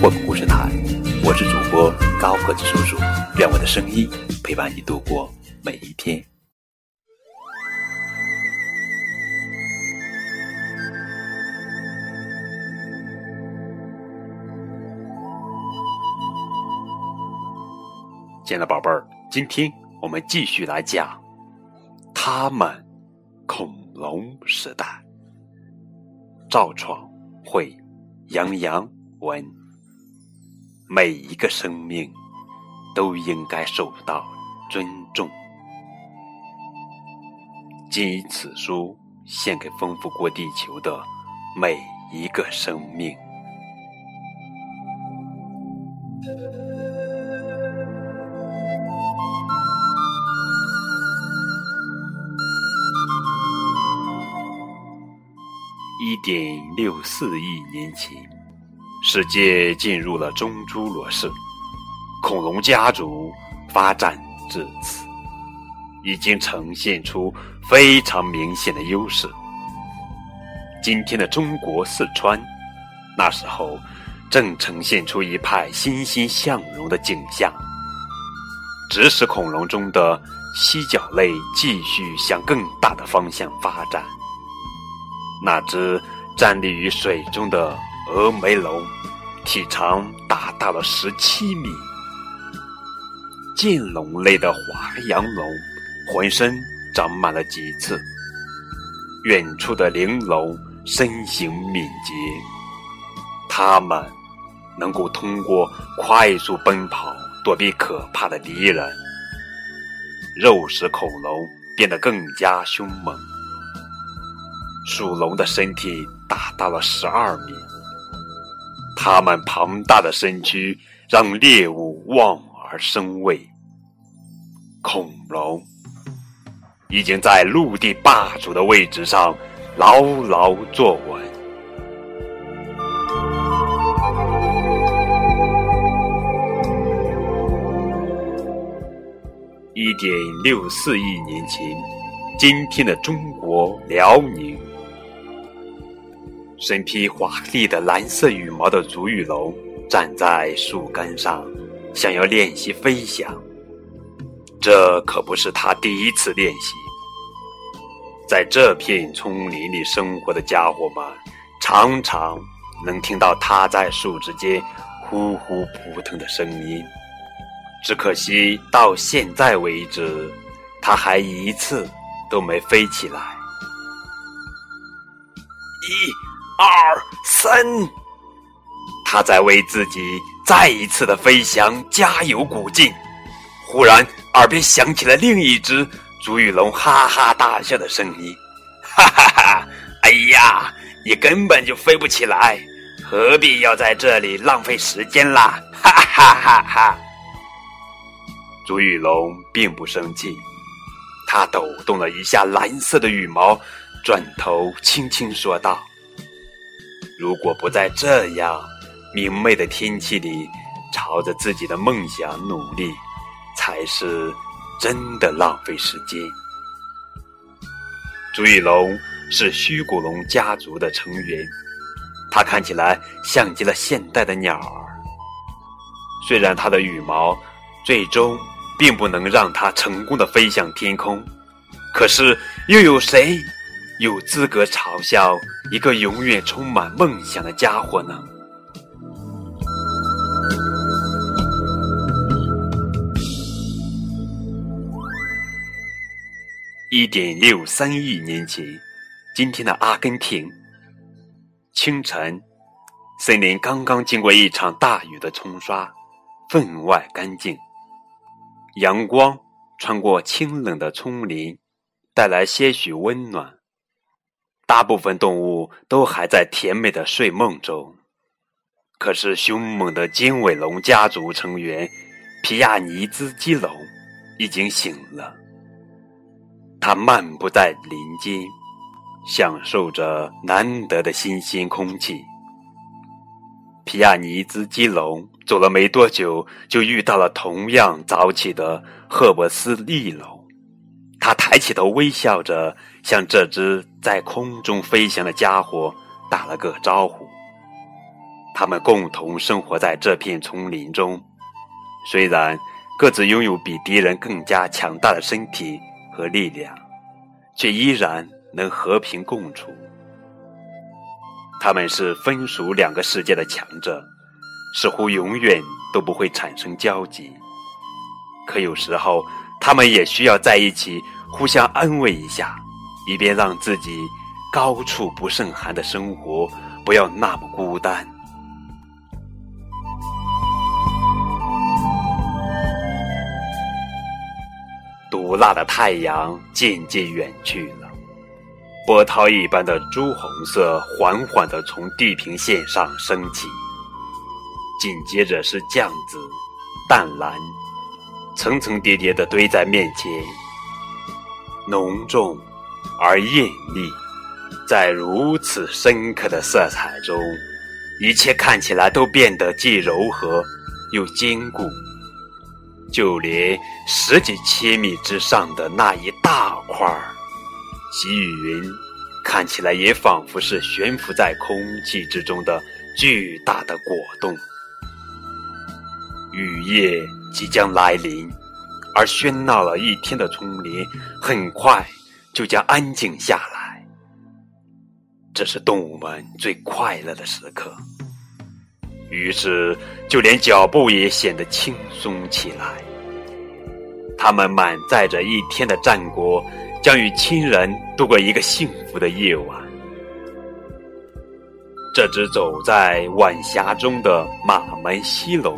混故事台，我是主播高个子叔叔，愿我的声音陪伴你度过每一天。亲爱的宝贝儿，今天我们继续来讲他们恐龙时代。赵闯会，杨洋文。每一个生命都应该受到尊重。今此书献给丰富过地球的每一个生命。一点六四亿年前，世界进入了中侏罗世，恐龙家族发展至此，已经呈现出非常明显的优势。今天的中国四川，那时候正呈现出一派欣欣向荣的景象。指使恐龙中的犀角类继续向更大的方向发展。那只站立于水中的峨眉龙，体长达到了十七米。剑龙类的华阳龙，浑身长满了棘刺。远处的玲龙身形敏捷，它们能够通过快速奔跑躲避可怕的敌人。肉食恐龙变得更加凶猛。属龙的身体达到了十二米，它们庞大的身躯让猎物望而生畏。恐龙已经在陆地霸主的位置上牢牢坐稳。一点六四亿年前，今天的中国辽宁。身披华丽的蓝色羽毛的足羽龙站在树干上，想要练习飞翔。这可不是他第一次练习。在这片丛林里生活的家伙们，常常能听到他在树枝间呼呼扑腾的声音。只可惜到现在为止，他还一次都没飞起来。一。二三，他在为自己再一次的飞翔加油鼓劲。忽然，耳边响起了另一只足羽龙哈哈大笑的声音：“哈哈哈！哎呀，你根本就飞不起来，何必要在这里浪费时间啦？”哈哈哈哈！足羽龙并不生气，他抖动了一下蓝色的羽毛，转头轻轻说道。如果不在这样明媚的天气里朝着自己的梦想努力，才是真的浪费时间。朱一龙是虚骨龙家族的成员，他看起来像极了现代的鸟儿。虽然它的羽毛最终并不能让它成功的飞向天空，可是又有谁？有资格嘲笑一个永远充满梦想的家伙呢？一点六三亿年前，今天的阿根廷清晨，森林刚刚经过一场大雨的冲刷，分外干净。阳光穿过清冷的丛林，带来些许温暖。大部分动物都还在甜美的睡梦中，可是凶猛的尖尾龙家族成员皮亚尼兹基龙已经醒了，他漫步在林间，享受着难得的新鲜空气。皮亚尼兹基龙走了没多久，就遇到了同样早起的赫伯斯利龙。他抬起头，微笑着向这只在空中飞翔的家伙打了个招呼。他们共同生活在这片丛林中，虽然。各自拥有比敌人更加强大的身体和力量，却依然能和平共处。他们是分属两个世界的强者，似乎永远都不会产生交集。可有时候，他们也需要在一起，互相安慰一下，以便让自己高处不胜寒的生活不要那么孤单。毒辣的太阳渐渐远去了，波涛一般的朱红色缓缓地从地平线上升起，紧接着是酱紫、淡蓝，层层叠叠地堆在面前，浓重而艳丽。在如此深刻的色彩中，一切看起来都变得既柔和又坚固。就连十几千米之上的那一大块积雨云，看起来也仿佛是悬浮在空气之中的巨大的果冻。雨夜即将来临，而喧闹了一天的丛林很快就将安静下来。这是动物们最快乐的时刻。于是，就连脚步也显得轻松起来。他们满载着一天的战果，将与亲人度过一个幸福的夜晚。这只走在晚霞中的马门溪龙，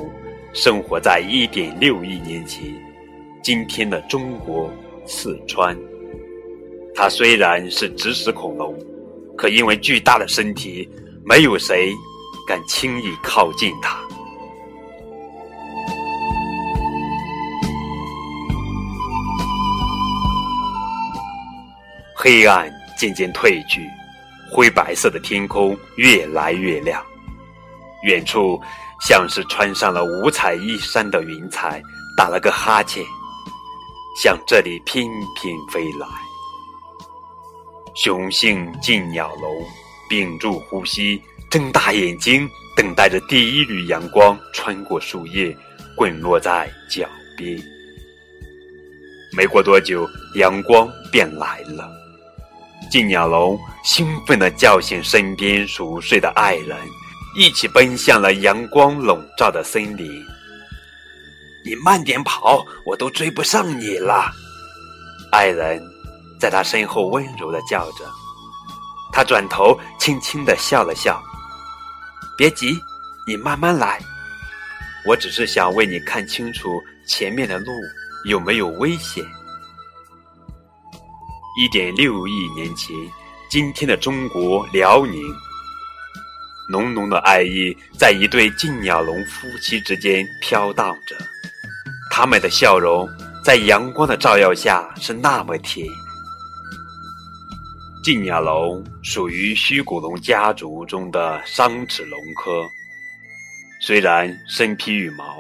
生活在一点六亿年前，今天的中国四川。它虽然是植食恐龙，可因为巨大的身体，没有谁。敢轻易靠近它。黑暗渐渐褪去，灰白色的天空越来越亮。远处像是穿上了五彩衣衫的云彩，打了个哈欠，向这里翩翩飞来。雄性劲鸟龙屏住呼吸。睁大眼睛，等待着第一缕阳光穿过树叶，滚落在脚边。没过多久，阳光便来了。金鸟龙兴奋地叫醒身边熟睡的爱人，一起奔向了阳光笼罩的森林。你慢点跑，我都追不上你了。爱人在他身后温柔的叫着。他转头，轻轻的笑了笑。别急，你慢慢来。我只是想为你看清楚前面的路有没有危险。一点六亿年前，今天的中国辽宁，浓浓的爱意在一对金鸟龙夫妻之间飘荡着，他们的笑容在阳光的照耀下是那么甜。近鸟龙属于虚骨龙家族中的商齿龙科，虽然身披羽毛，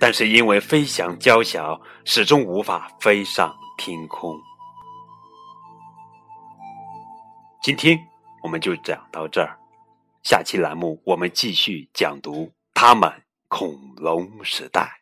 但是因为飞翔娇小，始终无法飞上天空。今天我们就讲到这儿，下期栏目我们继续讲读他们恐龙时代。